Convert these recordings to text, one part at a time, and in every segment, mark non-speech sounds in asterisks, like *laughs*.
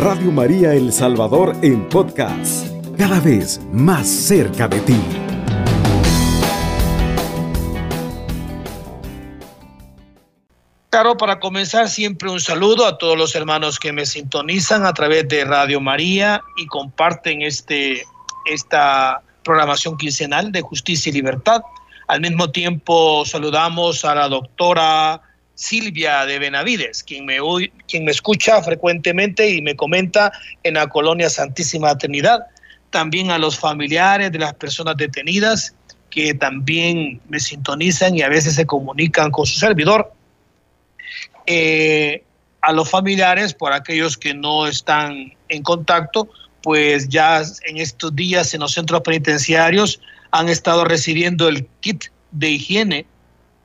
Radio María El Salvador en podcast, cada vez más cerca de ti. Claro, para comenzar siempre un saludo a todos los hermanos que me sintonizan a través de Radio María y comparten este, esta programación quincenal de justicia y libertad. Al mismo tiempo saludamos a la doctora Silvia de Benavides, quien me, quien me escucha frecuentemente y me comenta en la colonia Santísima Trinidad. También a los familiares de las personas detenidas que también me sintonizan y a veces se comunican con su servidor. Eh, a los familiares, por aquellos que no están en contacto, pues ya en estos días en los centros penitenciarios han estado recibiendo el kit de higiene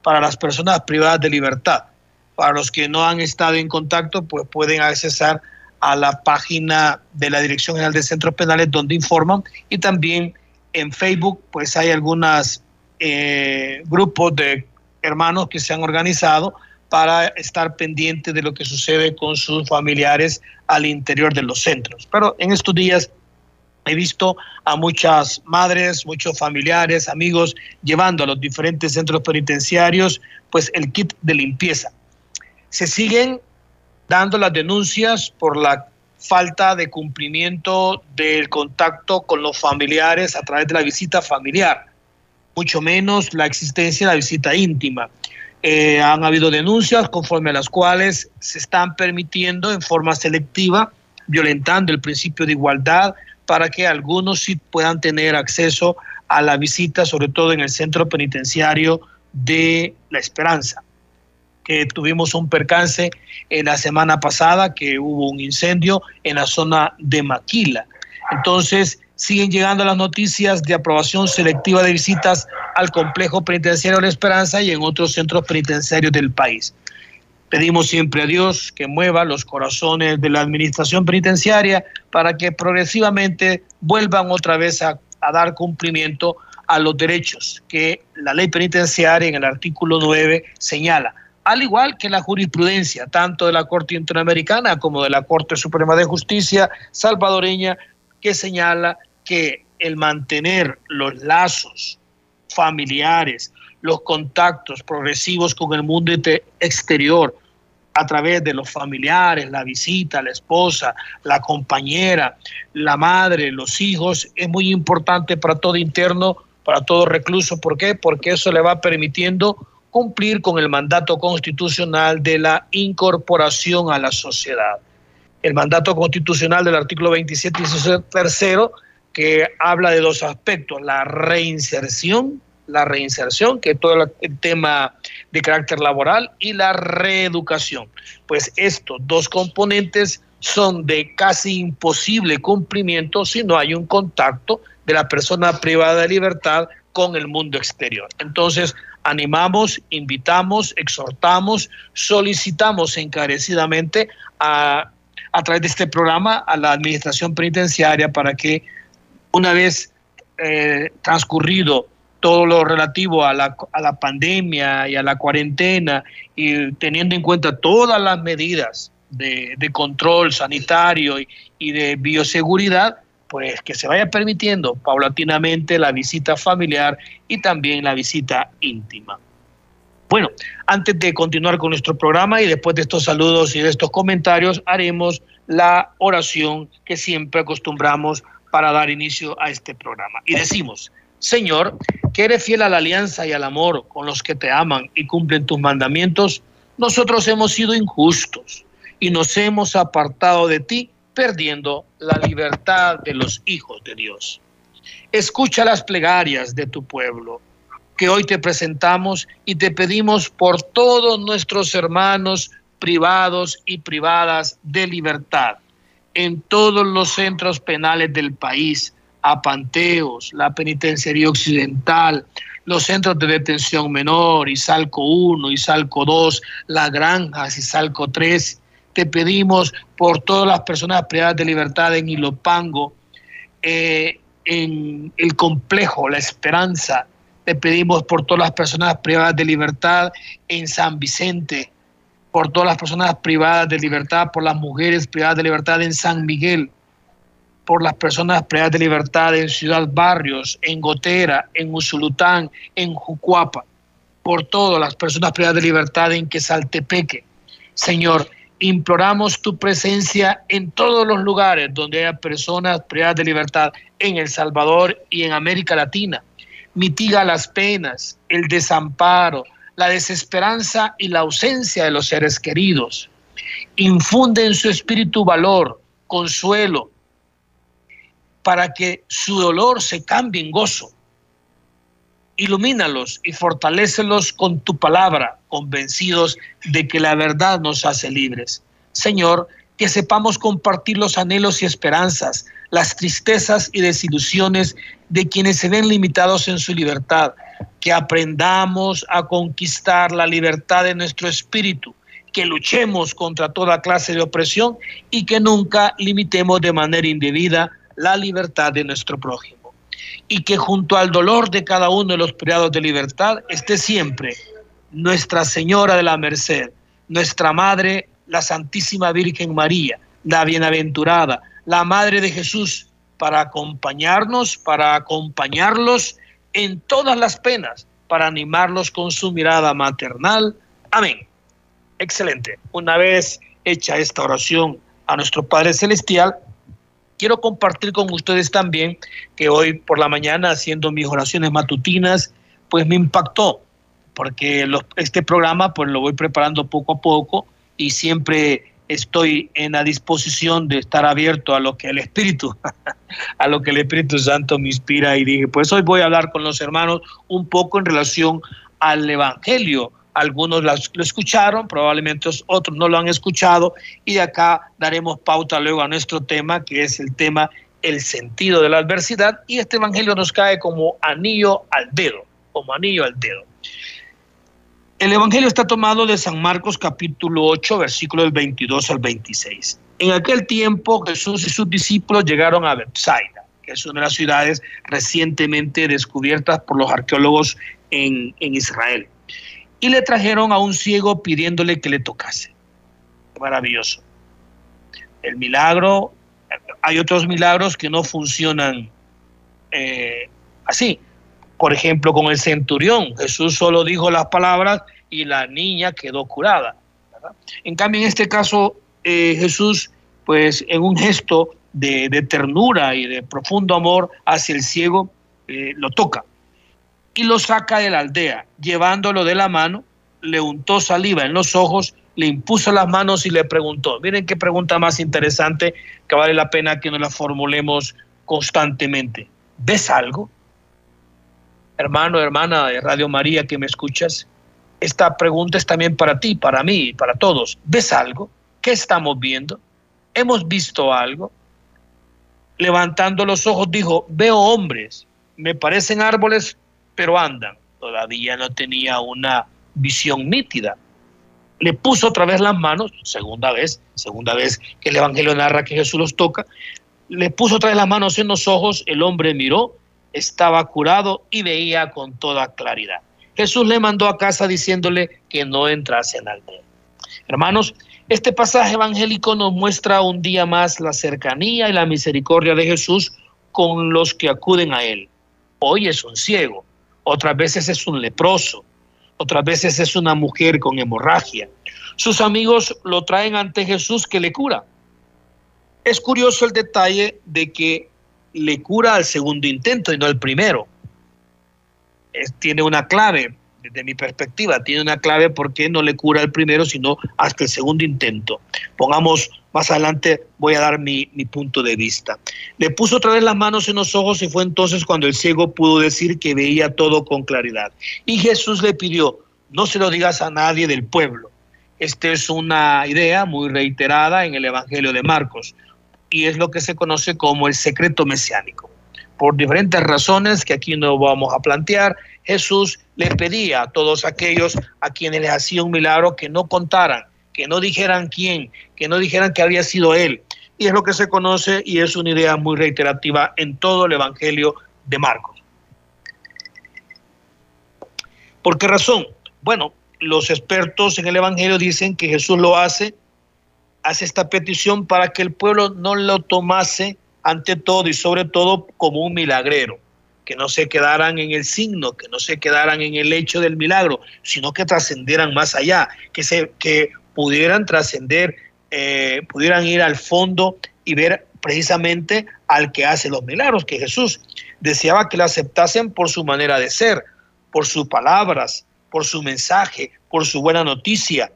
para las personas privadas de libertad. Para los que no han estado en contacto, pues pueden accesar a la página de la Dirección General de Centros Penales donde informan y también en Facebook pues hay algunos eh, grupos de hermanos que se han organizado para estar pendiente de lo que sucede con sus familiares al interior de los centros. Pero en estos días he visto a muchas madres, muchos familiares, amigos llevando a los diferentes centros penitenciarios pues el kit de limpieza. Se siguen dando las denuncias por la falta de cumplimiento del contacto con los familiares a través de la visita familiar, mucho menos la existencia de la visita íntima. Eh, han habido denuncias conforme a las cuales se están permitiendo en forma selectiva, violentando el principio de igualdad, para que algunos sí puedan tener acceso a la visita, sobre todo en el centro penitenciario de La Esperanza, que tuvimos un percance en la semana pasada, que hubo un incendio en la zona de Maquila. Entonces, siguen llegando las noticias de aprobación selectiva de visitas al complejo penitenciario La Esperanza y en otros centros penitenciarios del país. Pedimos siempre a Dios que mueva los corazones de la administración penitenciaria para que progresivamente vuelvan otra vez a, dar cumplimiento a los derechos que la ley penitenciaria en el artículo 9 señala, al igual que la jurisprudencia, tanto de la Corte Interamericana como de la Corte Suprema de Justicia salvadoreña, que señala que el mantener los lazos familiares, los contactos progresivos con el mundo exterior a través de los familiares, la visita, la esposa, la compañera, la madre, los hijos, es muy importante para todo interno, para todo recluso. ¿Por qué? Porque eso le va permitiendo cumplir con el mandato constitucional de la incorporación a la sociedad. El mandato constitucional del artículo 27 y tercero que habla de dos aspectos, la reinserción, la reinserción, que es todo el tema de carácter laboral, y la reeducación. Pues estos dos componentes son de casi imposible cumplimiento si no hay un contacto de la persona privada de libertad con el mundo exterior. Entonces, animamos, invitamos, exhortamos, solicitamos encarecidamente a, a través de este programa a la administración penitenciaria para que una vez eh, transcurrido todo lo relativo a la, a la pandemia y a la cuarentena y teniendo en cuenta todas las medidas de, control sanitario y, y, de bioseguridad, pues que se vaya permitiendo paulatinamente la visita familiar y también la visita íntima. Bueno, antes de continuar con nuestro programa y después de estos saludos y de estos comentarios, haremos la oración que siempre acostumbramos para dar inicio a este programa. Y decimos, Señor, que eres fiel a la alianza y al amor con los que te aman y cumplen tus mandamientos, nosotros hemos sido injustos y nos hemos apartado de ti, perdiendo la libertad de los hijos de Dios. Escucha las plegarias de tu pueblo, que hoy te presentamos y te pedimos por todos nuestros hermanos privados y privadas de libertad en todos los centros penales del país, a Panteos, la Penitenciaría Occidental, los centros de detención menor, Isalco 1, Isalco 2, Las Granjas, Isalco 3. Te pedimos por todas las personas privadas de libertad en Ilopango, eh, en el complejo La Esperanza. Te pedimos por todas las personas privadas de libertad en San Vicente, por todas las personas privadas de libertad, por las mujeres privadas de libertad en San Miguel, por las personas privadas de libertad en Ciudad Barrios, en Gotera, en Usulután, en Jucuapa, por todas las personas privadas de libertad en Quesaltepeque. Señor, imploramos tu presencia en todos los lugares donde haya personas privadas de libertad, en El Salvador y en América Latina. Mitiga las penas, el desamparo, la desesperanza y la ausencia de los seres queridos. Infunde en su espíritu valor, consuelo, para que su dolor se cambie en gozo. Ilumínalos y fortalécelos con tu palabra, convencidos de que la verdad nos hace libres. Señor, que sepamos compartir los anhelos y esperanzas, las tristezas y desilusiones de quienes se ven limitados en su libertad, que aprendamos a conquistar la libertad de nuestro espíritu, que luchemos contra toda clase de opresión y que nunca limitemos de manera indebida la libertad de nuestro prójimo. Y que junto al dolor de cada uno de los privados de libertad esté siempre Nuestra Señora de la Merced, nuestra Madre, la Santísima Virgen María, la Bienaventurada, la Madre de Jesús, para acompañarnos, para acompañarlos en todas las penas, para animarlos con su mirada maternal. Amén. Excelente. Una vez hecha esta oración a nuestro Padre Celestial, quiero compartir con ustedes también que hoy por la mañana, haciendo mis oraciones matutinas, pues me impactó, porque este programa pues lo voy preparando poco a poco y siempre estoy en la disposición de estar abierto a lo que el Espíritu, *laughs* a lo que el Espíritu Santo me inspira y dije, pues hoy voy a hablar con los hermanos un poco en relación al Evangelio. Algunos lo escucharon, probablemente otros no lo han escuchado y de acá daremos pauta luego a nuestro tema, que es el tema el sentido de la adversidad y este Evangelio nos cae como anillo al dedo, como anillo al dedo. El Evangelio está tomado de San Marcos capítulo 8, versículos del 22 al 26. En aquel tiempo Jesús y sus discípulos llegaron a Bethsaida, que es una de las ciudades recientemente descubiertas por los arqueólogos en, en Israel. Y le trajeron a un ciego pidiéndole que le tocase. Maravilloso. El milagro, hay otros milagros que no funcionan eh, así. Por ejemplo, con el centurión, Jesús solo dijo las palabras y la niña quedó curada. En cambio, en este caso, eh, Jesús, pues en un gesto de, ternura y de profundo amor hacia el ciego, eh, lo toca y lo saca de la aldea, llevándolo de la mano, le untó saliva en los ojos, le impuso las manos y le preguntó. Miren qué pregunta más interesante que vale la pena que nos la formulemos constantemente. ¿Ves algo? hermano, hermana de Radio María que me escuchas, esta pregunta es también para ti, para mí, para todos. ¿Ves algo? ¿Qué estamos viendo? ¿Hemos visto algo? Levantando los ojos dijo, veo hombres, me parecen árboles, pero andan. Todavía no tenía una visión nítida. Le puso otra vez las manos, segunda vez, segunda vez que el Evangelio narra que Jesús los toca, le puso otra vez las manos en los ojos, el hombre miró estaba curado y veía con toda claridad. Jesús le mandó a casa diciéndole que no entrase en. Hermanos, este pasaje evangélico nos muestra un día más la cercanía y la misericordia de Jesús con los que acuden a Él. Hoy es un ciego, otras veces es un leproso, otras veces es una mujer con hemorragia. Sus amigos lo traen ante Jesús que le cura. Es curioso el detalle de que le cura al segundo intento y no al primero. tiene una clave, desde mi perspectiva, tiene una clave porque no le cura al primero, sino hasta el segundo intento. Pongamos más adelante, voy a dar mi, mi punto de vista. Le puso otra vez las manos en los ojos y fue entonces cuando el ciego pudo decir que veía todo con claridad. Y Jesús le pidió, no se lo digas a nadie del pueblo. Esta es una idea muy reiterada en el Evangelio de Marcos y es lo que se conoce como el secreto mesiánico. Por diferentes razones que aquí no vamos a plantear, Jesús le pedía a todos aquellos a quienes les hacía un milagro que no contaran, que no dijeran quién, que no dijeran que había sido él. Y es lo que se conoce y es una idea muy reiterativa en todo el Evangelio de Marcos. ¿Por qué razón? Bueno, los expertos en el Evangelio dicen que Jesús lo hace, hace esta petición para que el pueblo no lo tomase ante todo y sobre todo como un milagrero, que no se quedaran en el signo, que no se quedaran en el hecho del milagro, sino que trascendieran más allá, que, se, que pudieran trascender, eh, pudieran ir al fondo y ver precisamente al que hace los milagros, que Jesús deseaba que lo aceptasen por su manera de ser, por sus palabras, por su mensaje, por su buena noticia,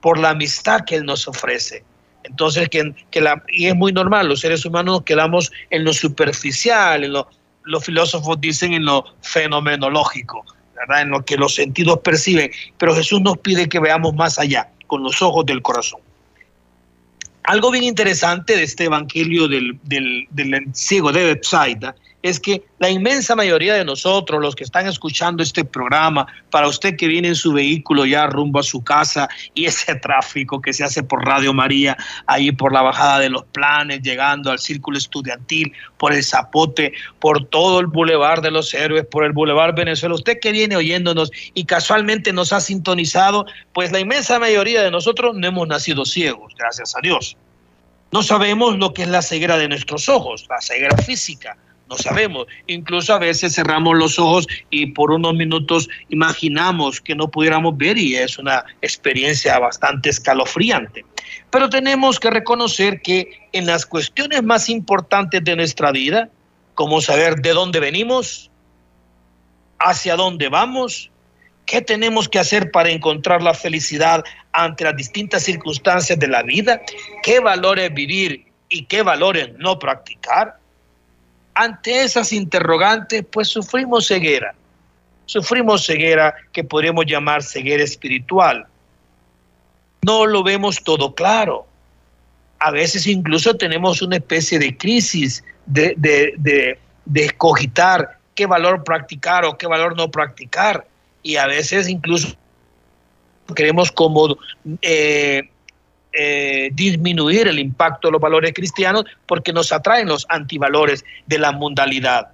por la amistad que Él nos ofrece. Entonces, que, que la, y es muy normal, los seres humanos nos quedamos en lo superficial, en lo, los filósofos dicen en lo fenomenológico, en lo que los sentidos perciben, pero Jesús nos pide que veamos más allá, con los ojos del corazón. Algo bien interesante de este evangelio del, del, del ciego de Bethsaida es que la inmensa mayoría de nosotros, los que están escuchando este programa, para usted que viene en su vehículo ya rumbo a su casa y ese *laughs* tráfico que se hace por Radio María, ahí por la bajada de los planes, llegando al círculo estudiantil, por el Zapote, por todo el Boulevard de los Héroes, por el Boulevard Venezuela, usted que viene oyéndonos y casualmente nos ha sintonizado, pues la inmensa mayoría de nosotros no hemos nacido ciegos, gracias a Dios. No sabemos lo que es la ceguera de nuestros ojos, la ceguera física no sabemos. Incluso a veces cerramos los ojos y por unos minutos imaginamos que no pudiéramos ver y es una experiencia bastante escalofriante. Pero tenemos que reconocer que en las cuestiones más importantes de nuestra vida, como saber de dónde venimos, hacia dónde vamos, qué tenemos que hacer para encontrar la felicidad ante las distintas circunstancias de la vida, qué valores vivir y qué valores no practicar, ante esas interrogantes, pues sufrimos ceguera. Sufrimos ceguera que podríamos llamar ceguera espiritual. No lo vemos todo claro. A veces incluso tenemos una especie de crisis de, de, escogitar qué valor practicar o qué valor no practicar. Y a veces incluso queremos como eh, eh, disminuir el impacto de los valores cristianos porque nos atraen los antivalores de la mundalidad.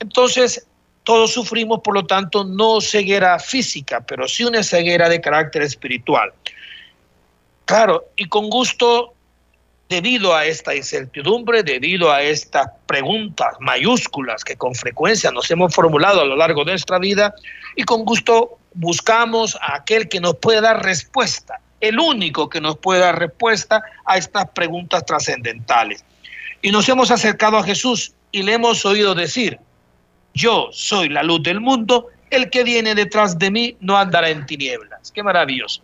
Entonces, todos sufrimos, por lo tanto, no ceguera física, pero sí una ceguera de carácter espiritual. Claro, y con gusto, debido a esta incertidumbre, debido a estas preguntas mayúsculas que con frecuencia nos hemos formulado a lo largo de nuestra vida, y con gusto buscamos a aquel que nos puede dar respuesta el único que nos puede dar respuesta a estas preguntas trascendentales. Y nos hemos acercado a Jesús y le hemos oído decir, yo soy la luz del mundo, el que viene detrás de mí no andará en tinieblas. Qué maravilloso.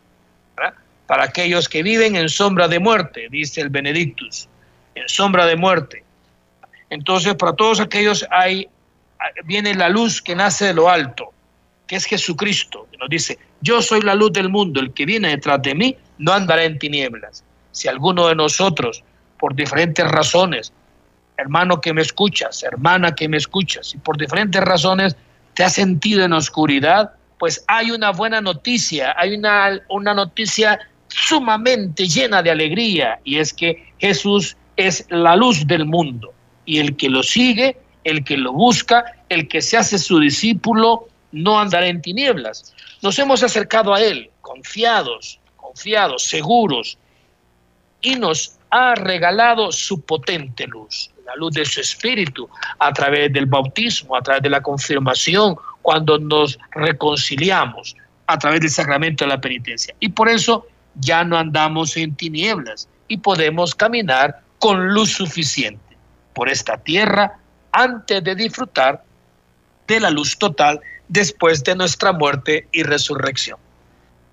Para aquellos que viven en sombra de muerte, dice el Benedictus, en sombra de muerte. Entonces, para todos aquellos hay, viene la luz que nace de lo alto, que es Jesucristo, que nos dice, yo soy la luz del mundo, el que viene detrás de mí no andará en tinieblas. Si alguno de nosotros, por diferentes razones, hermano que me escuchas, hermana que me escuchas, y por diferentes razones te has sentido en oscuridad, pues hay una buena noticia, hay una, una noticia sumamente llena de alegría, y es que Jesús es la luz del mundo, y el que lo sigue, el que lo busca, el que se hace su discípulo, no andará en tinieblas. Nos hemos acercado a Él confiados, confiados, seguros, y nos ha regalado su potente luz, la luz de su espíritu, a través del bautismo, a través de la confirmación, cuando nos reconciliamos, a través del sacramento de la penitencia. Y por eso ya no andamos en tinieblas y podemos caminar con luz suficiente por esta tierra antes de disfrutar de la luz total después de nuestra muerte y resurrección.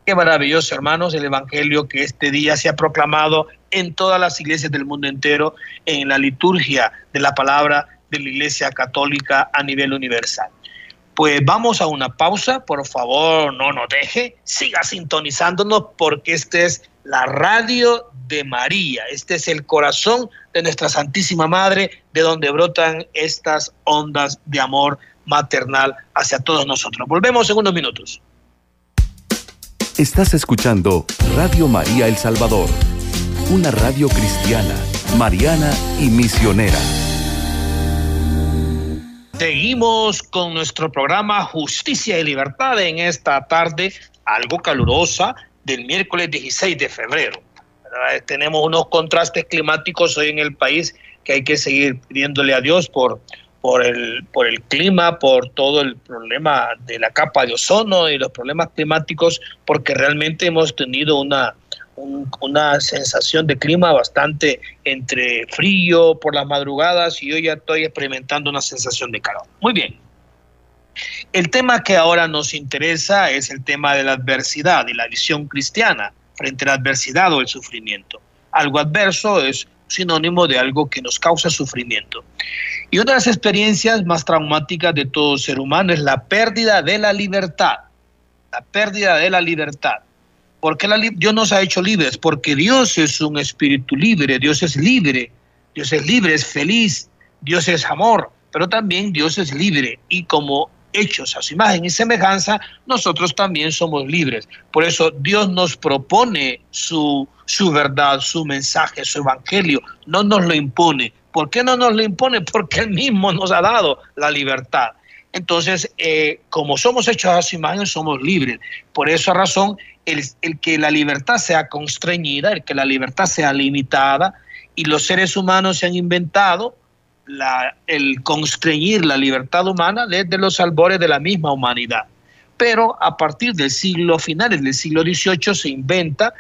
Qué maravilloso, hermanos, el Evangelio que este día se ha proclamado en todas las iglesias del mundo entero, en la liturgia de la palabra de la Iglesia Católica a nivel universal. Pues vamos a una pausa, por favor, no nos deje, siga sintonizándonos porque esta es la radio de María, este es el corazón de nuestra Santísima Madre, de donde brotan estas ondas de amor maternal hacia todos nosotros. Volvemos en unos minutos. Estás escuchando Radio María El Salvador, una radio cristiana, mariana y misionera. Seguimos con nuestro programa Justicia y Libertad en esta tarde algo calurosa del miércoles 16 de febrero. Tenemos unos contrastes climáticos hoy en el país que hay que seguir pidiéndole a Dios por, por, el, por el clima, por todo el problema de la capa de ozono y los problemas climáticos, porque realmente hemos tenido una, una sensación de clima bastante entre frío por las madrugadas y yo ya estoy experimentando una sensación de calor. Muy bien. El tema que ahora nos interesa es el tema de la adversidad y la visión cristiana frente a la adversidad o el sufrimiento. Algo adverso es sinónimo de algo que nos causa sufrimiento. Y una de las experiencias más traumáticas de todo ser humano es la pérdida de la libertad. La pérdida de la libertad. ¿Por qué la Dios nos ha hecho libres? Porque Dios es un espíritu libre, Dios es libre, Dios es libre, es feliz, Dios es amor, pero también Dios es libre y como hechos a su imagen y semejanza, nosotros también somos libres. Por eso Dios nos propone su, su verdad, su mensaje, su evangelio, no nos lo impone. ¿Por qué no nos lo impone? Porque Él mismo nos ha dado la libertad. Entonces, eh, como somos hechos a su imagen, somos libres. Por esa razón, el, el que la libertad sea constreñida, el que la libertad sea limitada, y los seres humanos se han inventado el constreñir la libertad humana desde los albores de la misma humanidad. Pero a partir del siglo finales del siglo XVIII se inventa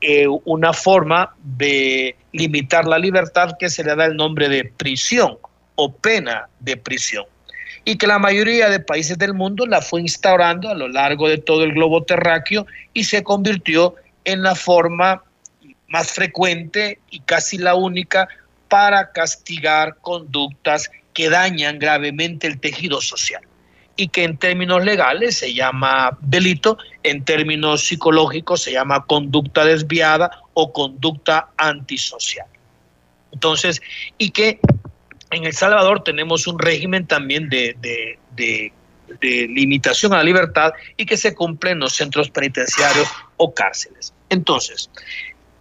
eh, una forma de limitar la libertad que se le da el nombre de prisión o pena de prisión. Y que la mayoría de países del mundo la fue instaurando a lo largo de todo el globo terráqueo y se convirtió en la forma más frecuente y casi la única para castigar conductas que dañan gravemente el tejido social y que en términos legales se llama delito, en términos psicológicos se llama conducta desviada o conducta antisocial. Entonces, y que en El Salvador tenemos un régimen también de, de, limitación a la libertad y que se cumple en los centros penitenciarios o cárceles. Entonces,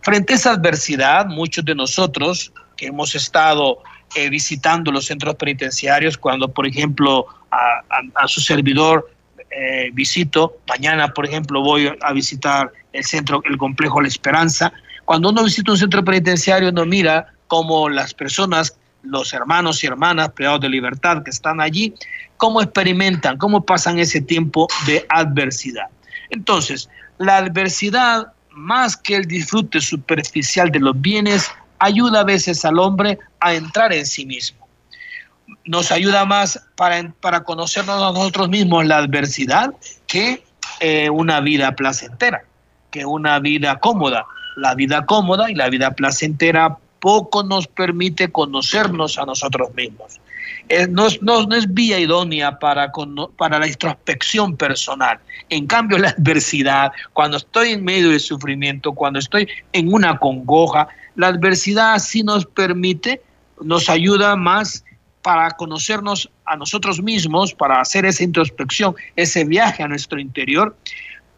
frente a esa adversidad, muchos de nosotros que hemos estado eh, visitando los centros penitenciarios, cuando, por ejemplo, a, su servidor eh, visito, mañana, por ejemplo, voy a visitar el centro, el complejo La Esperanza. Cuando uno visita un centro penitenciario, uno mira cómo las personas, los hermanos y hermanas privados de libertad que están allí, cómo experimentan, cómo pasan ese tiempo de adversidad. Entonces, la adversidad, más que el disfrute superficial de los bienes, ayuda a veces al hombre a entrar en sí mismo. Nos ayuda más para, para conocernos a nosotros mismos la adversidad que eh, una vida placentera, que una vida cómoda. La vida cómoda y la vida placentera poco nos permite conocernos a nosotros mismos. Eh, no, no, es vía idónea para, para la introspección personal. En cambio, la adversidad, cuando estoy en medio de sufrimiento, cuando estoy en una congoja, la adversidad sí nos permite, nos ayuda más para conocernos a nosotros mismos, para hacer esa introspección, ese viaje a nuestro interior,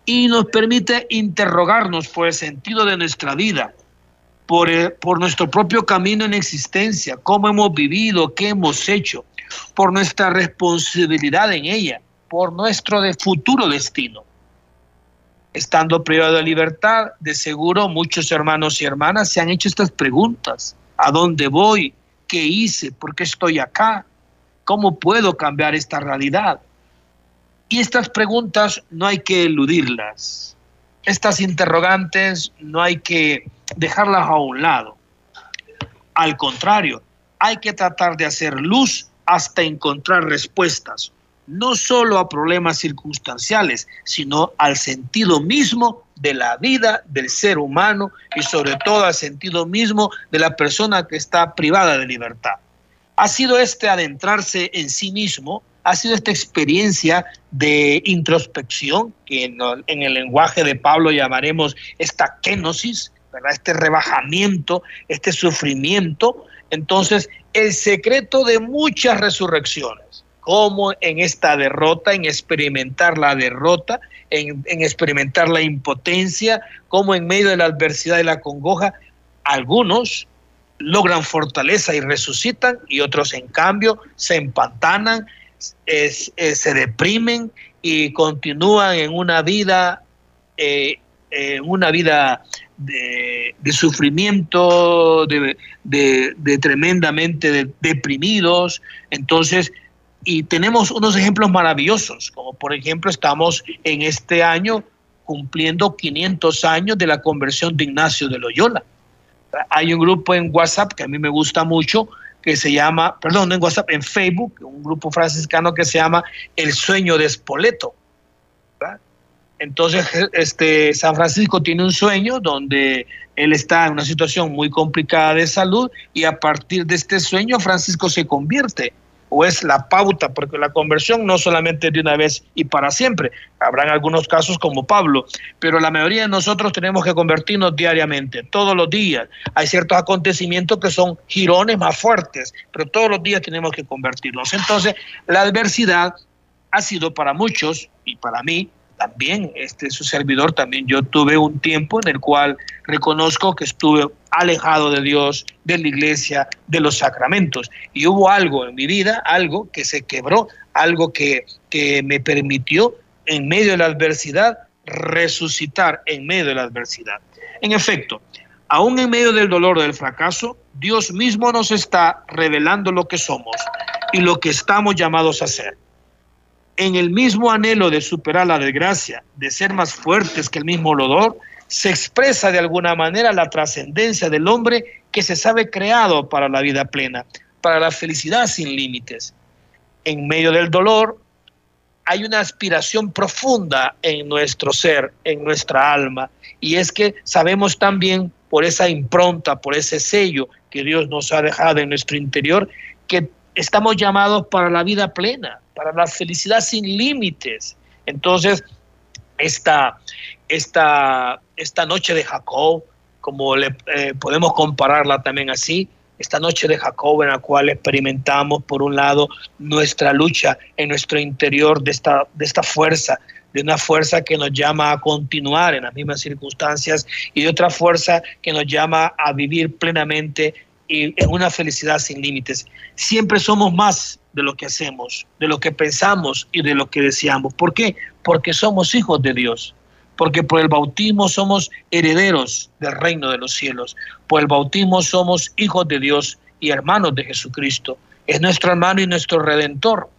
y nos permite interrogarnos por el sentido de nuestra vida, por, eh, por nuestro propio camino en existencia, cómo hemos vivido, qué hemos hecho, por nuestra responsabilidad en ella, por nuestro de futuro destino estando privado de libertad, de seguro muchos hermanos y hermanas se han hecho estas preguntas. ¿A dónde voy? ¿Qué hice? ¿Por qué estoy acá? ¿Cómo puedo cambiar esta realidad? Y estas preguntas no hay que eludirlas. Estas interrogantes no hay que dejarlas a un lado. Al contrario, hay que tratar de hacer luz hasta encontrar respuestas no solo a problemas circunstanciales, sino al sentido mismo de la vida del ser humano y sobre todo al sentido mismo de la persona que está privada de libertad. Ha sido este adentrarse en sí mismo, ha sido esta experiencia de introspección, que en, el lenguaje de Pablo llamaremos esta kenosis, ¿verdad? este rebajamiento, este sufrimiento. Entonces, el secreto de muchas resurrecciones cómo en esta derrota, en experimentar la derrota, en, experimentar la impotencia, cómo en medio de la adversidad y la congoja, algunos logran fortaleza y resucitan y otros en cambio se empantanan, se deprimen y continúan en una vida eh, una vida de, sufrimiento, de, tremendamente deprimidos. Entonces, y tenemos unos ejemplos maravillosos, como por ejemplo estamos en este año cumpliendo 500 años de la conversión de Ignacio de Loyola. Hay un grupo en WhatsApp que a mí me gusta mucho, que se llama, perdón, en WhatsApp, en Facebook, un grupo franciscano que se llama El Sueño de Espoleto. Entonces, este, San Francisco tiene un sueño donde él está en una situación muy complicada de salud y a partir de este sueño Francisco se convierte o es la pauta, porque la conversión no solamente de una vez y para siempre, habrán algunos casos como Pablo, pero la mayoría de nosotros tenemos que convertirnos diariamente, todos los días. Hay ciertos acontecimientos que son girones más fuertes, pero todos los días tenemos que convertirnos. Entonces, la adversidad ha sido para muchos y para mí también, este su servidor también, yo tuve un tiempo en el cual reconozco que estuve alejado de Dios, de la iglesia, de los sacramentos. Y hubo algo en mi vida, algo que se quebró, algo que, que me permitió en medio de la adversidad resucitar en medio de la adversidad. En efecto, aún en medio del dolor del fracaso, Dios mismo nos está revelando lo que somos y lo que estamos llamados a ser en el mismo anhelo de superar la desgracia, de ser más fuertes que el mismo olor, se expresa de alguna manera la trascendencia del hombre que se sabe creado para la vida plena, para la felicidad sin límites. En medio del dolor hay una aspiración profunda en nuestro ser, en nuestra alma, y es que sabemos también por esa impronta, por ese sello que Dios nos ha dejado en nuestro interior, que estamos llamados para la vida plena, para la felicidad sin límites. Entonces, esta, esta, esta noche de Jacob, como le eh, podemos compararla también así, esta noche de Jacob en la cual experimentamos, por un lado, nuestra lucha en nuestro interior de esta, de esta fuerza, de una fuerza que nos llama a continuar en las mismas circunstancias y de otra fuerza que nos llama a vivir plenamente y en una felicidad sin límites. Siempre somos más de lo que hacemos, de lo que pensamos y de lo que deseamos. ¿Por qué? Porque somos hijos de Dios. Porque por el bautismo somos herederos del reino de los cielos. Por el bautismo somos hijos de Dios y hermanos de Jesucristo. Es nuestro hermano y nuestro redentor.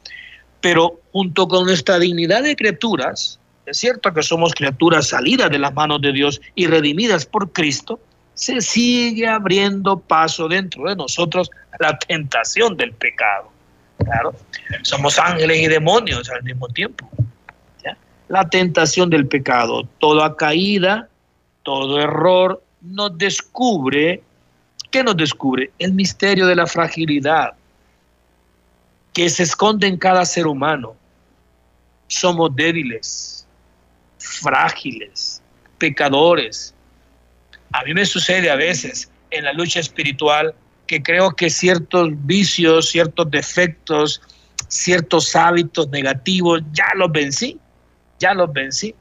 Pero junto con nuestra dignidad de criaturas, es cierto que somos criaturas salidas de las manos de Dios y redimidas por Cristo, se sigue abriendo paso dentro de nosotros la tentación del pecado. Claro, somos ángeles y demonios al mismo tiempo. La tentación del pecado, toda caída, todo error nos descubre, ¿qué nos descubre? El misterio de la fragilidad que se esconde en cada ser humano. Somos débiles, frágiles, pecadores, a mí me sucede a veces en la lucha espiritual que creo que ciertos vicios, ciertos defectos, ciertos hábitos negativos, ya los vencí, ya los vencí.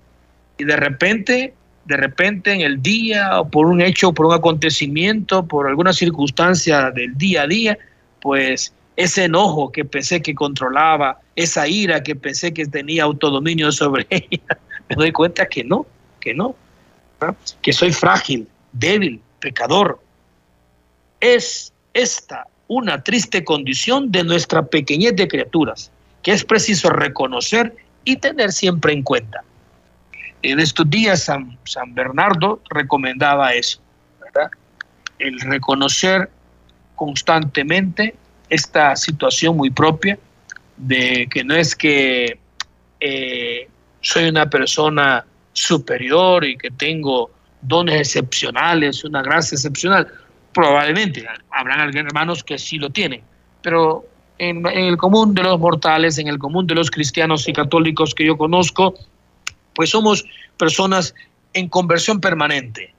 Y de repente, de repente en el día o por un hecho, por un acontecimiento, por alguna circunstancia del día a día, pues ese enojo que pensé que controlaba, esa ira que pensé que tenía autodominio sobre *laughs* ella, me doy cuenta que no, que no, que soy frágil, débil, pecador. Es esta una triste condición de nuestra pequeñez de criaturas, que es preciso reconocer y tener siempre en cuenta. En estos días San, San Bernardo recomendaba eso. El reconocer constantemente esta situación muy propia de que no es que eh, soy una persona superior y que tengo dones excepcionales, una gracia excepcional. Probablemente habrán hermanos que sí lo tienen, pero en, el común de los mortales, en el común de los cristianos y católicos que yo conozco, pues somos personas en conversión permanente,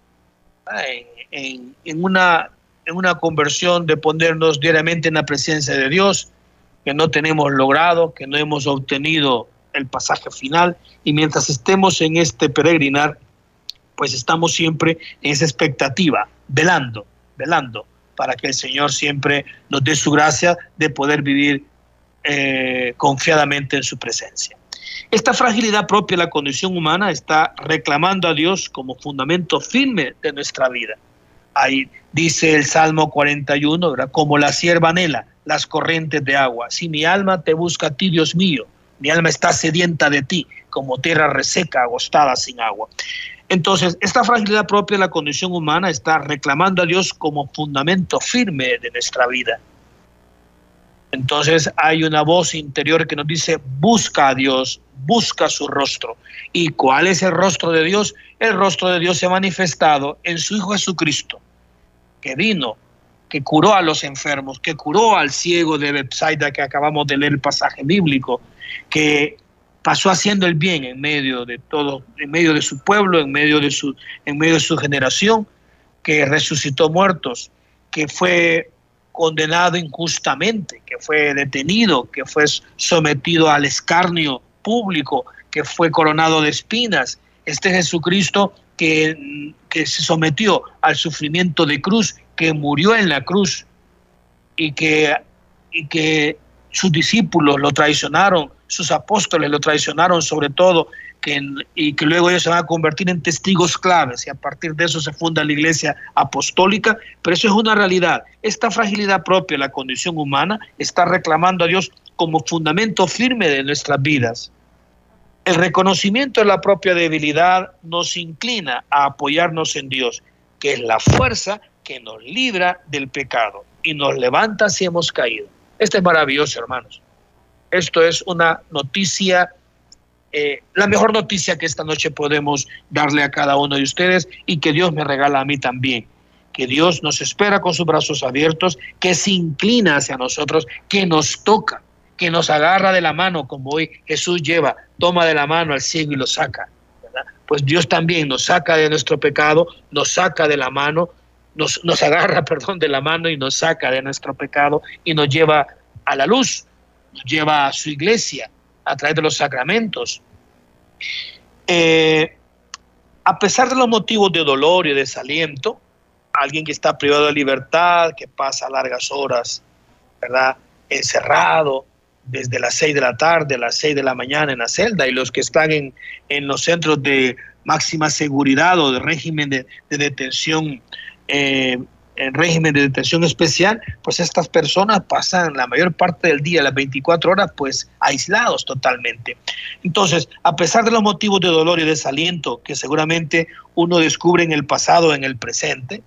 en, en, una, en una conversión de ponernos diariamente en la presencia de Dios, que no tenemos logrado, que no hemos obtenido el pasaje final, y mientras estemos en este peregrinar, pues estamos siempre en esa expectativa, velando, velando, para que el Señor siempre nos dé su gracia de poder vivir eh, confiadamente en su presencia. Esta fragilidad propia de la condición humana está reclamando a Dios como fundamento firme de nuestra vida. Ahí dice el Salmo 41, ¿verdad? como la sierva anhela las corrientes de agua. Si mi alma te busca a ti, Dios mío, mi alma está sedienta de ti, como tierra reseca, agostada sin agua. Entonces, esta fragilidad propia de la condición humana está reclamando a Dios como fundamento firme de nuestra vida. Entonces hay una voz interior que nos dice, busca a Dios, busca su rostro. ¿Y cuál es el rostro de Dios? El rostro de Dios se ha manifestado en su Hijo Jesucristo, que vino, que curó a los enfermos, que curó al ciego de Bethsaida, que acabamos de leer el pasaje bíblico, que pasó haciendo el bien en medio de todo, en medio de su pueblo, en medio de su, en medio de su generación, que resucitó muertos, que fue condenado injustamente, que fue detenido, que fue sometido al escarnio público, que fue coronado de espinas. Este Jesucristo que, que se sometió al sufrimiento de cruz, que murió en la cruz y que, y que sus discípulos lo traicionaron, sus apóstoles lo traicionaron sobre todo, que y que luego ellos se van a convertir en testigos claves y a partir de eso se funda la iglesia apostólica, pero eso es una realidad. Esta fragilidad propia la condición humana está reclamando a Dios como fundamento firme de nuestras vidas. El reconocimiento de la propia debilidad nos inclina a apoyarnos en Dios, que es la fuerza que nos libra del pecado y nos levanta si hemos caído. Esto es maravilloso, hermanos. Esto es una noticia, eh, la mejor noticia que esta noche podemos darle a cada uno de ustedes y que Dios me regala a mí también. Que Dios nos espera con sus brazos abiertos, que se inclina hacia nosotros, que nos toca, que nos agarra de la mano, como hoy Jesús lleva, toma de la mano al ciego y lo saca. Pues Dios también nos saca de nuestro pecado, nos saca de la mano, nos, nos agarra, *laughs* perdón, de la mano y nos saca de nuestro pecado y nos lleva a la luz, lleva a su iglesia a través de los sacramentos. Eh, a pesar de los motivos de dolor y desaliento, alguien que está privado de libertad, que pasa largas horas, ¿verdad? Encerrado desde las seis de la tarde a las seis de la mañana en la celda y los que están en, en los centros de máxima seguridad o de régimen de, de detención eh, en régimen de detención especial, pues estas personas pasan la mayor parte del día, las 24 horas, pues aislados totalmente. Entonces, a pesar de los motivos de dolor y desaliento que seguramente uno descubre en el pasado, en el presente,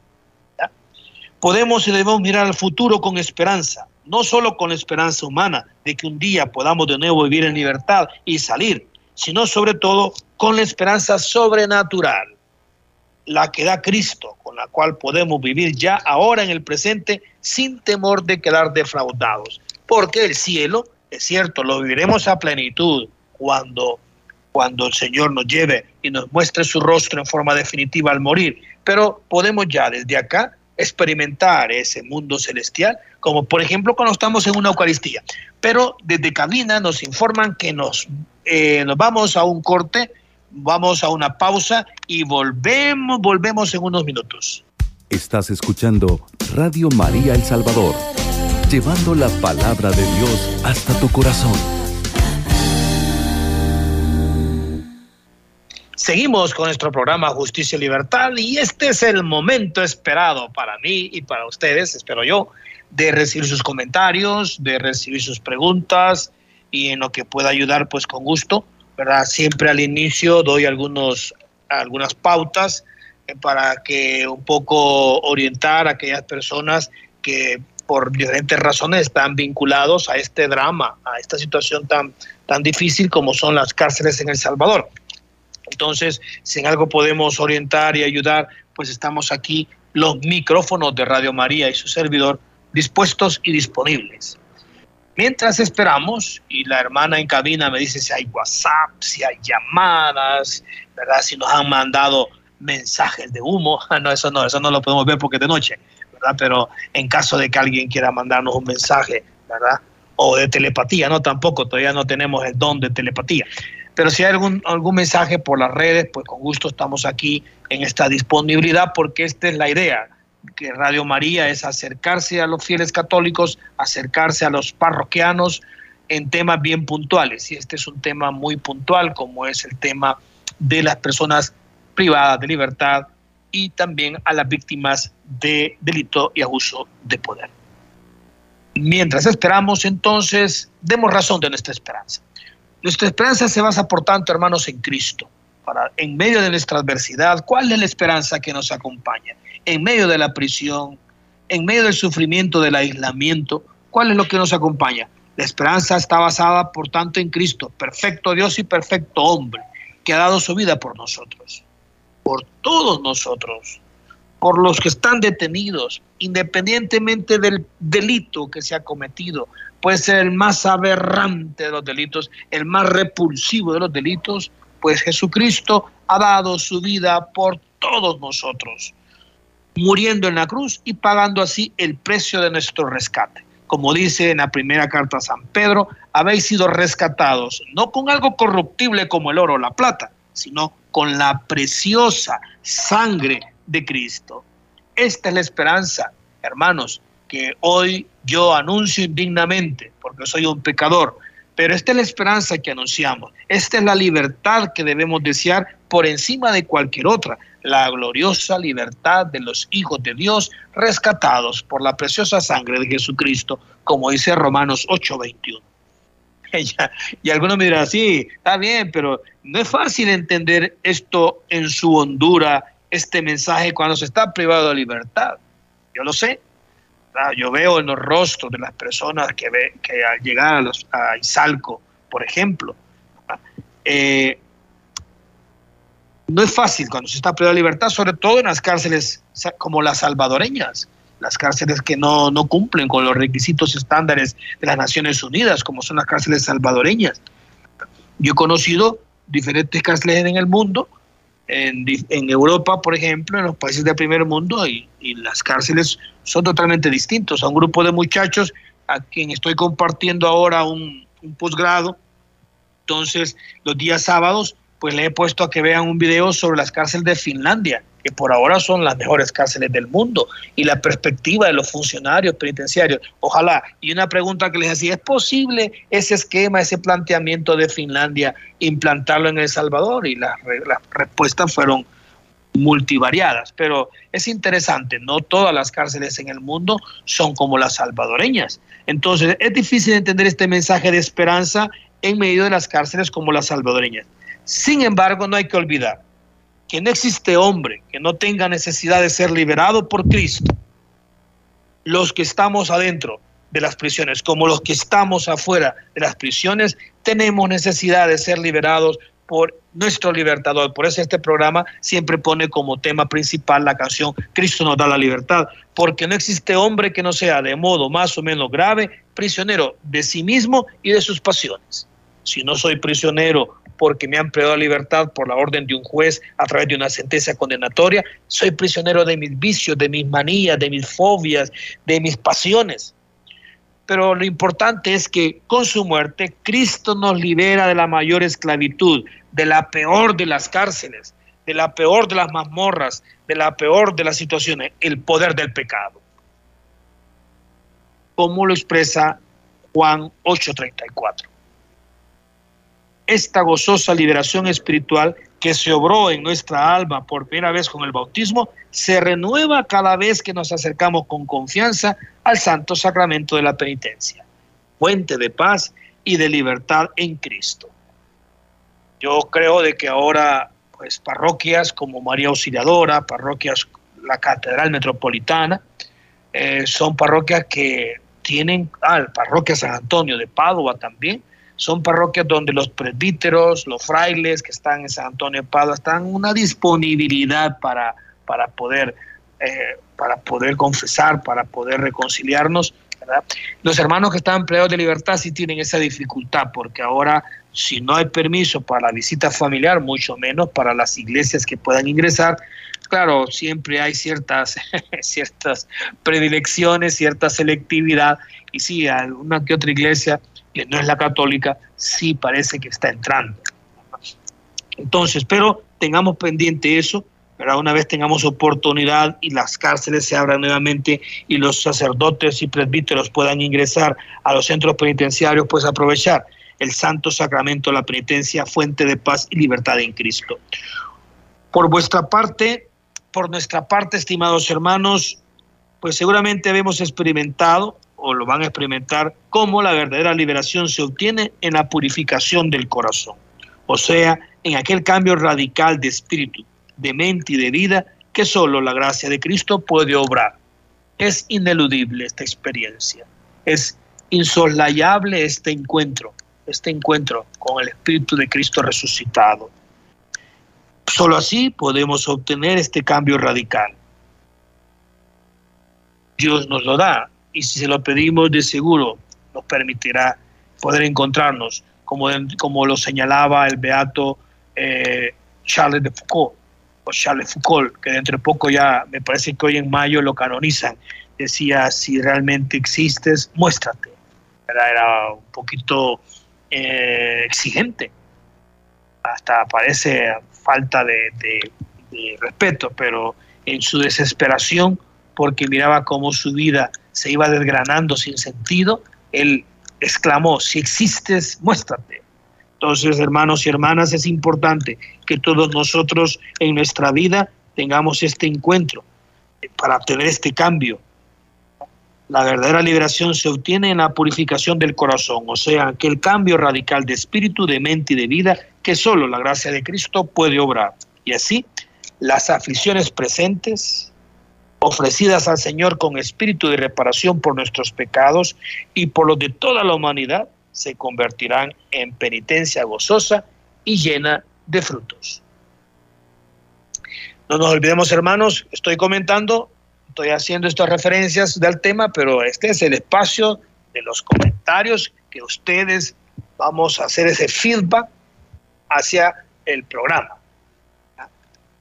podemos y debemos mirar al futuro con esperanza, no solo con la esperanza humana de que un día podamos de nuevo vivir en libertad y salir, sino sobre todo con la esperanza sobrenatural la que da Cristo, con la cual podemos vivir ya ahora en el presente sin temor de quedar defraudados. Porque el cielo, es cierto, lo viviremos a plenitud cuando, cuando el Señor nos lleve y nos muestre su rostro en forma definitiva al morir. Pero podemos ya desde acá experimentar ese mundo celestial, como por ejemplo cuando estamos en una Eucaristía. Pero desde cabina nos informan que nos, eh, nos vamos a un corte Vamos a una pausa y volvemos, volvemos en unos minutos. Estás escuchando Radio María El Salvador, llevando la palabra de Dios hasta tu corazón. Seguimos con nuestro programa Justicia y Libertad y este es el momento esperado para mí y para ustedes, espero yo, de recibir sus comentarios, de recibir sus preguntas y en lo que pueda ayudar, pues con gusto Siempre al inicio doy algunos, algunas pautas eh, para que un poco orientar a aquellas personas que por diferentes razones están vinculados a este drama, a esta situación tan, tan difícil como son las cárceles en El Salvador. Entonces, si en algo podemos orientar y ayudar, pues estamos aquí los micrófonos de Radio María y su servidor dispuestos y disponibles. Mientras esperamos, y la hermana en cabina me dice si hay WhatsApp, si hay llamadas, ¿verdad? Si nos han mandado mensajes de humo. *laughs* No, eso no, eso no lo podemos ver porque es de noche, ¿verdad? Pero en caso de que alguien quiera mandarnos un mensaje, ¿verdad? O de telepatía, no, tampoco, todavía no tenemos el don de telepatía. Pero si hay algún, algún mensaje por las redes, pues con gusto estamos aquí en esta disponibilidad porque esta es la idea que Radio María es acercarse a los fieles católicos, acercarse a los parroquianos, en temas bien puntuales. Y este es un tema muy puntual, como es el tema de las personas privadas de libertad y también a las víctimas de delito y abuso de poder. Mientras esperamos, entonces, demos razón de nuestra esperanza. Nuestra esperanza se basa, por tanto, hermanos, en Cristo. Para, en medio de nuestra adversidad, ¿cuál es la esperanza que nos acompaña? En medio de la prisión, en medio del sufrimiento, del aislamiento, ¿cuál es lo que nos acompaña? La esperanza está basada, por tanto, en Cristo, perfecto Dios y perfecto hombre, que ha dado su vida por nosotros, por todos nosotros por los que están detenidos, independientemente del delito que se ha cometido. Puede ser el más aberrante de los delitos, el más repulsivo de los delitos, pues Jesucristo ha dado su vida por todos nosotros, muriendo en la cruz y pagando así el precio de nuestro rescate. Como dice en la primera carta a San Pedro, habéis sido rescatados, no con algo corruptible como el oro o la plata, sino con la preciosa sangre de Cristo. Esta es la esperanza, hermanos, que hoy yo anuncio indignamente, porque soy un pecador, pero esta es la esperanza que anunciamos. Esta es la libertad que debemos desear por encima de cualquier otra, la gloriosa libertad de los hijos de Dios rescatados por la preciosa sangre de Jesucristo, como dice Romanos 8:21. *laughs* y algunos me dirán, sí, está bien, pero no es fácil entender esto en su hondura este mensaje cuando se está privado de libertad. Yo lo sé. Yo veo en los rostros de las personas que, ve, que al llegar a, los, a Izalco, por ejemplo, eh, no es fácil cuando se está privado de libertad, sobre todo en las cárceles como las salvadoreñas, las cárceles que no, no cumplen con los requisitos estándares de las Naciones Unidas, como son las cárceles salvadoreñas. Yo he conocido diferentes cárceles en el mundo en, Europa, por ejemplo, en los países del primer mundo, y, las cárceles son totalmente distintos. A un grupo de muchachos a quien estoy compartiendo ahora un, un posgrado, entonces los días sábados, pues le he puesto a que vean un video sobre las cárceles de Finlandia que por ahora son las mejores cárceles del mundo, y la perspectiva de los funcionarios penitenciarios. Ojalá, y una pregunta que les hacía, ¿es posible ese esquema, ese planteamiento de Finlandia, implantarlo en El Salvador? Y las, las respuestas fueron multivariadas, pero es interesante, no todas las cárceles en el mundo son como las salvadoreñas. Entonces, es difícil entender este mensaje de esperanza en medio de las cárceles como las salvadoreñas. Sin embargo, no hay que olvidar que no existe hombre que no tenga necesidad de ser liberado por Cristo. Los que estamos adentro de las prisiones, como los que estamos afuera de las prisiones, tenemos necesidad de ser liberados por nuestro libertador. Por eso este programa siempre pone como tema principal la canción Cristo nos da la libertad, porque no existe hombre que no sea de modo más o menos grave prisionero de sí mismo y de sus pasiones. Si no soy prisionero porque me han privado libertad por la orden de un juez a través de una sentencia condenatoria. Soy prisionero de mis vicios, de mis manías, de mis fobias, de mis pasiones. Pero lo importante es que con su muerte Cristo nos libera de la mayor esclavitud, de la peor de las cárceles, de la peor de las mazmorras, de la peor de las situaciones, el poder del pecado. Como lo expresa Juan 8:34 esta gozosa liberación espiritual que se obró en nuestra alma por primera vez con el bautismo, se renueva cada vez que nos acercamos con confianza al santo sacramento de la penitencia, fuente de paz y de libertad en Cristo. Yo creo de que ahora, pues parroquias como María Auxiliadora, parroquias, la Catedral Metropolitana, eh, son parroquias que tienen, ah, parroquia San Antonio de Padua también, son parroquias donde los presbíteros, los frailes que están en San Antonio de Padua están en una disponibilidad para, para, poder, eh, para poder confesar, para poder reconciliarnos. Los hermanos que están empleados de libertad sí tienen esa dificultad, porque ahora si no hay permiso para la visita familiar, mucho menos para las iglesias que puedan ingresar, claro, siempre hay ciertas, *laughs* ciertas predilecciones, cierta selectividad, y sí, alguna que otra iglesia que no es la católica, sí parece que está entrando. Entonces, pero tengamos pendiente eso, pero una vez tengamos oportunidad y las cárceles se abran nuevamente y los sacerdotes y presbíteros puedan ingresar a los centros penitenciarios, pues aprovechar el santo sacramento la penitencia, fuente de paz y libertad en Cristo. Por vuestra parte, por nuestra parte, estimados hermanos, pues seguramente hemos experimentado o lo van a experimentar cómo la verdadera liberación se obtiene en la purificación del corazón, o sea, en aquel cambio radical de espíritu, de mente y de vida que solo la gracia de Cristo puede obrar. Es ineludible esta experiencia, es insoslayable este encuentro, este encuentro con el Espíritu de Cristo resucitado. Solo así podemos obtener este cambio radical. Dios nos lo da y si se lo pedimos de seguro nos permitirá poder encontrarnos, como, como lo señalaba el beato eh, Charles de Foucault, o Charles Foucault, que dentro de poco ya me parece que hoy en mayo lo canonizan, decía, si realmente existes, muéstrate. Era, un poquito eh, exigente, hasta parece falta de respeto, pero en su desesperación, porque miraba cómo su vida se iba desgranando sin sentido, él exclamó, si existes, muéstrate. Entonces, hermanos y hermanas, es importante que todos nosotros en nuestra vida tengamos este encuentro para obtener este cambio. La verdadera liberación se obtiene en la purificación del corazón, o sea, que el cambio radical de espíritu, de mente y de vida que solo la gracia de Cristo puede obrar. Y así, las aflicciones presentes, ofrecidas al Señor con espíritu de reparación por nuestros pecados y por los de toda la humanidad, se convertirán en penitencia gozosa y llena de frutos. No nos olvidemos, hermanos, estoy comentando, estoy haciendo estas referencias del tema, pero este es el espacio de los comentarios que ustedes vamos a hacer ese feedback hacia el programa.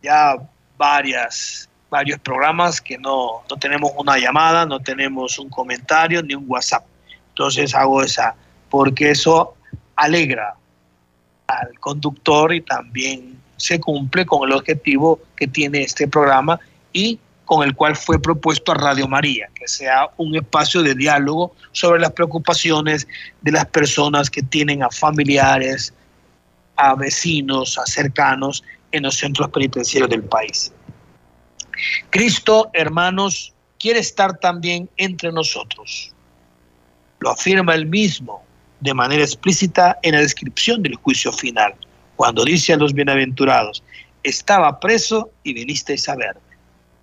Ya varias varios programas que no, no tenemos una llamada, no tenemos un comentario ni un WhatsApp. Entonces hago esa, porque eso alegra al conductor y también se cumple con el objetivo que tiene este programa y con el cual fue propuesto a Radio María, que sea un espacio de diálogo sobre las preocupaciones de las personas que tienen a familiares, a vecinos, a cercanos en los centros penitenciarios del país. Cristo, hermanos, quiere estar también entre nosotros. Lo afirma él mismo de manera explícita en la descripción del juicio final, cuando dice a los bienaventurados, estaba preso y vinisteis a verme.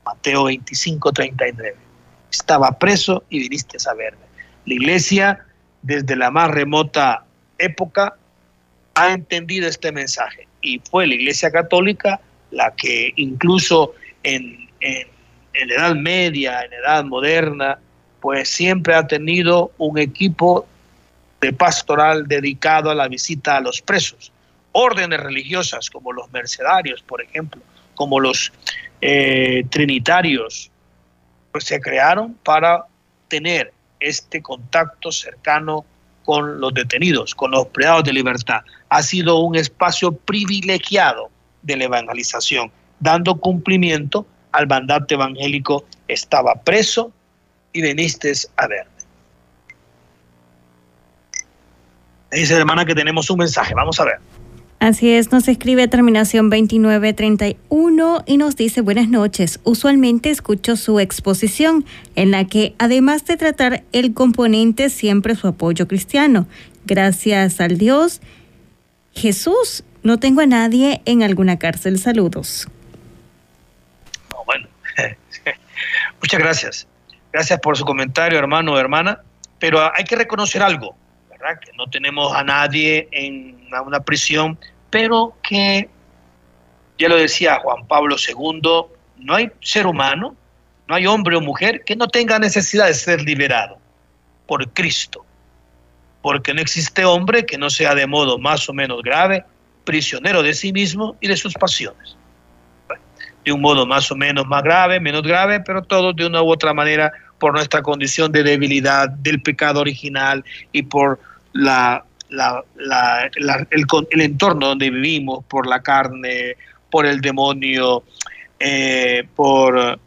Mateo 25, 39. Estaba preso y vinisteis a verme. La iglesia, desde la más remota época, ha entendido este mensaje y fue la iglesia católica la que incluso en en, en edad media, en edad moderna, pues siempre ha tenido un equipo de pastoral dedicado a la visita a los presos. Órdenes religiosas como los mercedarios, por ejemplo, como los eh, trinitarios, pues se crearon para tener este contacto cercano con los detenidos, con los privados de libertad. Ha sido un espacio privilegiado de la evangelización, dando cumplimiento al mandato evangélico, estaba preso y viniste a verme. dice hermana que tenemos un mensaje, vamos a ver. Así es, nos escribe terminación 2931 y nos dice buenas noches. Usualmente escucho su exposición en la que además de tratar el componente siempre su apoyo cristiano. Gracias al Dios. Jesús, no tengo a nadie en alguna cárcel. Saludos. *laughs* Muchas gracias. Gracias por su comentario, hermano o hermana. Pero hay que reconocer algo. Que no tenemos a nadie en una prisión, pero que, ya lo decía Juan Pablo II, no hay ser humano, no hay hombre o mujer que no tenga necesidad de ser liberado por Cristo. Porque no existe hombre que no sea de modo más o menos grave prisionero de sí mismo y de sus pasiones de un modo más o menos más grave, menos grave, pero todos de una u otra manera por nuestra condición de debilidad del pecado original y por la, el, entorno donde vivimos, por la carne, por el demonio, eh, por,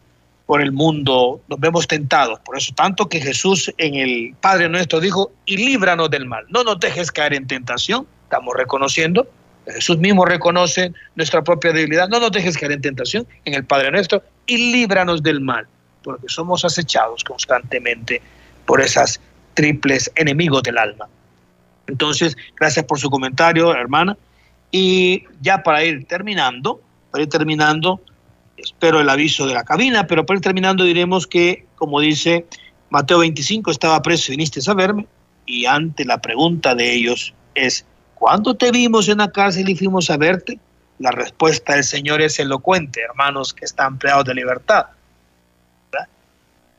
por el mundo, nos vemos tentados. Por eso tanto que Jesús en el Padre nuestro dijo, y líbranos del mal. No nos dejes caer en tentación. Estamos reconociendo. Jesús mismo reconoce nuestra propia debilidad. No nos dejes caer en tentación en el Padre nuestro y líbranos del mal, porque somos acechados constantemente por esas triples enemigos del alma. Entonces, gracias por su comentario, hermana. Y ya para ir terminando, para ir terminando, espero el aviso de la cabina, pero para ir terminando diremos que, como dice Mateo 25, estaba preso y viniste a verme, y ante la pregunta de ellos es, ¿cuándo te vimos en la cárcel y fuimos a verte? La respuesta del Señor es elocuente, hermanos que están empleados de libertad.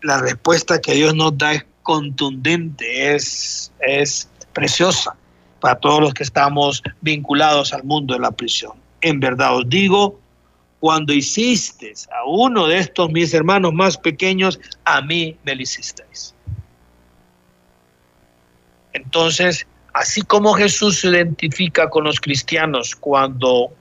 La respuesta que Dios nos da es contundente, es, es preciosa para todos los que estamos vinculados al mundo de la prisión. En verdad os digo, cuando hiciste a uno de estos mis hermanos más pequeños, a mí me lo hicisteis. Entonces, así como Jesús se identifica con los cristianos cuando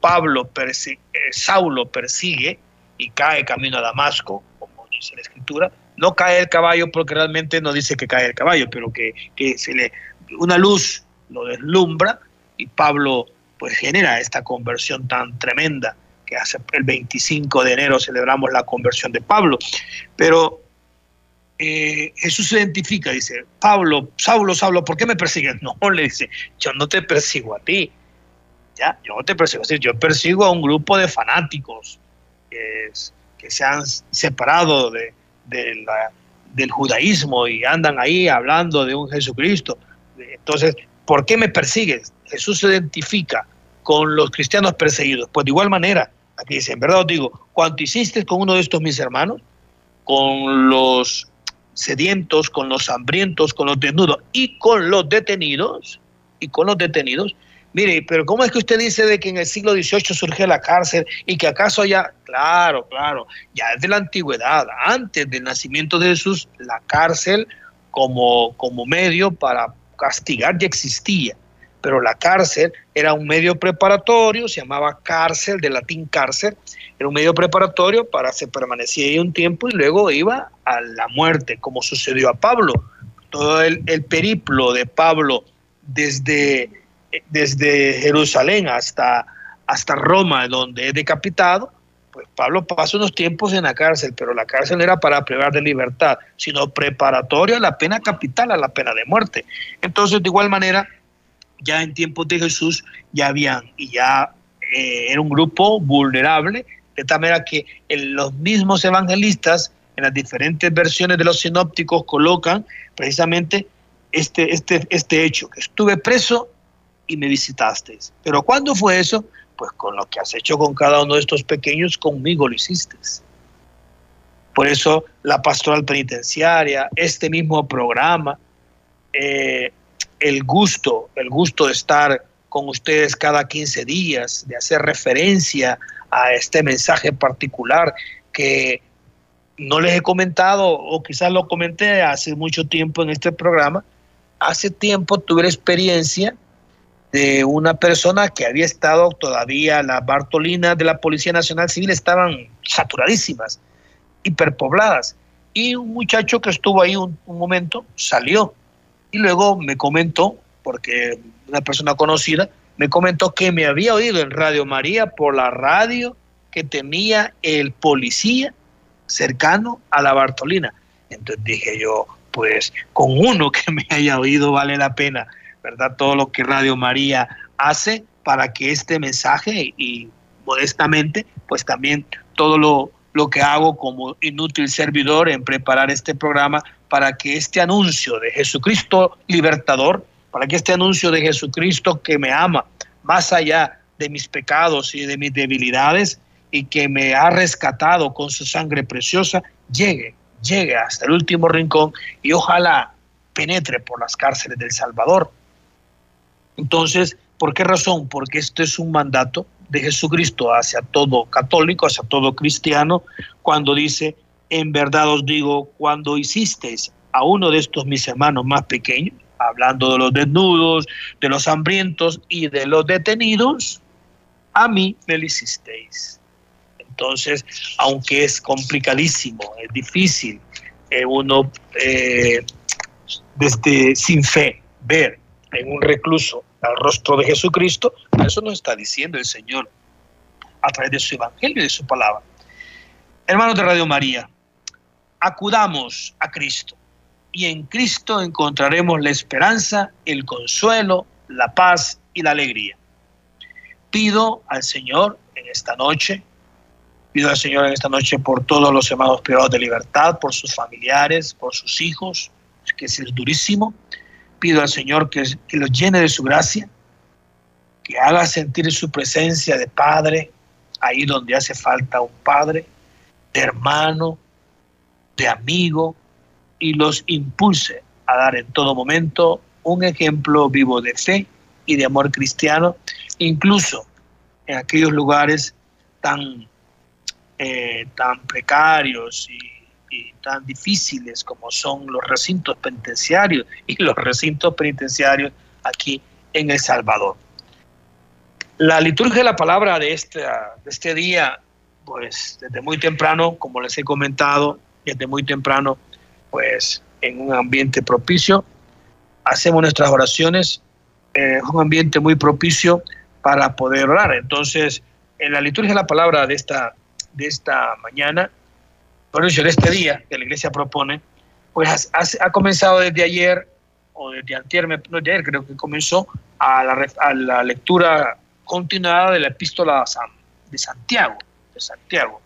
Pablo eh, Saulo persigue y cae camino a Damasco, como dice la escritura, no cae el caballo porque realmente no dice que cae el caballo, pero que, que se le una luz lo deslumbra y Pablo pues genera esta conversión tan tremenda que hace el 25 de enero celebramos la conversión de Pablo. Pero eh, Jesús se identifica, dice, Pablo, Saulo, Saulo, ¿por qué me persigues? *laughs* No, le dice, yo no te persigo a ti, ya, yo no te persigo, es yo persigo a un grupo de fanáticos que, que se han separado de, del judaísmo y andan ahí hablando de un Jesucristo. Entonces, ¿por qué me persigues? Jesús se identifica con los cristianos perseguidos. Pues de igual manera, aquí dice, en verdad os digo, cuanto hiciste con uno de estos mis hermanos, con los sedientos, con los hambrientos, con los desnudos y con los detenidos, y con los detenidos, Mire, pero ¿cómo es que usted dice de que en el siglo XVIII surge la cárcel y que acaso ya, claro, claro, ya desde la antigüedad, antes del nacimiento de Jesús, la cárcel como, como medio para castigar ya existía, pero la cárcel era un medio preparatorio, se llamaba cárcel, de latín cárcel, era un medio preparatorio para se permanecía ahí un tiempo y luego iba a la muerte, como sucedió a Pablo. Todo el, periplo de Pablo desde desde Jerusalén hasta, hasta Roma, donde es decapitado, pues Pablo pasó unos tiempos en la cárcel, pero la cárcel no era para privar de libertad, sino preparatorio a la pena capital, a la pena de muerte. Entonces, de igual manera, ya en tiempos de Jesús ya habían, y ya eh, era un grupo vulnerable, de tal manera que los mismos evangelistas, en las diferentes versiones de los sinópticos, colocan precisamente este, este, este hecho, que estuve preso y me visitasteis. Pero ¿cuándo fue eso? Pues con lo que has hecho con cada uno de estos pequeños, conmigo lo hiciste. Por eso la pastoral penitenciaria, este mismo programa, eh, el gusto, el gusto de estar con ustedes cada 15 días, de hacer referencia a este mensaje particular que no les he comentado o quizás lo comenté hace mucho tiempo en este programa. Hace tiempo tuve la experiencia de una persona que había estado todavía, las Bartolinas de la Policía Nacional Civil estaban saturadísimas, hiperpobladas. Y un muchacho que estuvo ahí un, momento salió y luego me comentó, porque una persona conocida, me comentó que me había oído en Radio María por la radio que tenía el policía cercano a la Bartolina. Entonces dije yo, pues con uno que me haya oído vale la pena ¿verdad? Todo lo que Radio María hace para que este mensaje y modestamente, pues también todo lo, lo que hago como inútil servidor en preparar este programa para que este anuncio de Jesucristo libertador, para que este anuncio de Jesucristo que me ama más allá de mis pecados y de mis debilidades y que me ha rescatado con su sangre preciosa, llegue, llegue hasta el último rincón y ojalá penetre por las cárceles del Salvador entonces, ¿por qué razón? Porque esto es un mandato de Jesucristo hacia todo católico, hacia todo cristiano, cuando dice, en verdad os digo, cuando hicisteis a uno de estos mis hermanos más pequeños, hablando de los desnudos, de los hambrientos y de los detenidos, a mí me lo hicisteis. Entonces, aunque es complicadísimo, es difícil, eh, uno eh, desde sin fe ver en un recluso al rostro de Jesucristo, eso nos está diciendo el Señor a través de su evangelio y de su palabra. Hermanos de Radio María, acudamos a Cristo y en Cristo encontraremos la esperanza, el consuelo, la paz y la alegría. Pido al Señor en esta noche, pido al Señor en esta noche por todos los hermanos privados de libertad, por sus familiares, por sus hijos, que es durísimo. Pido al Señor que, que los llene de su gracia, que haga sentir su presencia de Padre ahí donde hace falta un Padre, de hermano, de amigo, y los impulse a dar en todo momento un ejemplo vivo de fe y de amor cristiano, incluso en aquellos lugares tan, eh, tan precarios y, y tan difíciles como son los recintos penitenciarios *laughs* y los recintos penitenciarios aquí en El Salvador. La liturgia de la palabra de, este, de este día, pues desde muy temprano, como les he comentado, desde muy temprano, pues en un ambiente propicio, hacemos nuestras oraciones, es un ambiente muy propicio para poder orar. Entonces, en la liturgia de la palabra de esta, de esta mañana, por eso de este día que la iglesia propone, pues ha, comenzado desde ayer, o desde antier, no ayer creo que comenzó, a la, a la lectura continuada de la epístola de Santiago, de Santiago,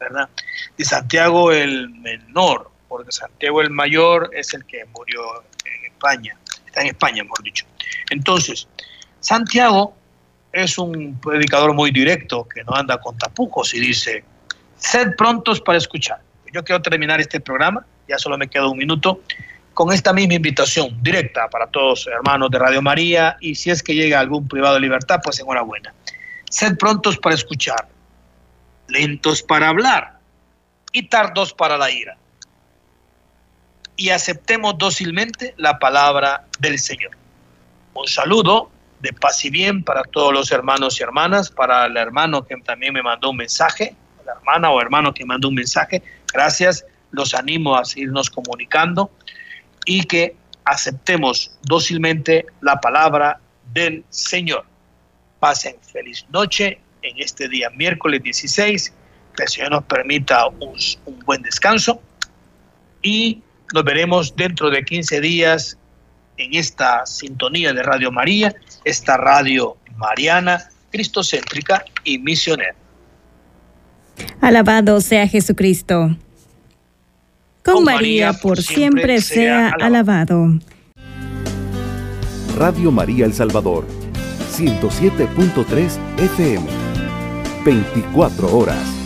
¿verdad? De Santiago el menor, porque Santiago el Mayor es el que murió en España, está en España, mejor dicho. Entonces, Santiago es un predicador muy directo que no anda con tapujos y dice, sed prontos para escuchar. Yo quiero terminar este programa, ya solo me queda un minuto, con esta misma invitación directa para todos hermanos de Radio María y si es que llega algún privado de libertad, pues enhorabuena. Sed prontos para escuchar, lentos para hablar y tardos para la ira y aceptemos dócilmente la palabra del Señor. Un saludo de paz y bien para todos los hermanos y hermanas, para el hermano que también me mandó un mensaje, la hermana o hermano que mandó un mensaje. Gracias, los animo a seguirnos comunicando y que aceptemos dócilmente la palabra del Señor. Pasen feliz noche en este día miércoles 16, que el Señor nos permita un, un buen descanso y nos veremos dentro de 15 días en esta sintonía de Radio María, esta radio mariana, cristocéntrica y misionera. Alabado sea Jesucristo. Con, María, por siempre, sea, alabado. Radio María El Salvador, 107.3 FM, 24 horas.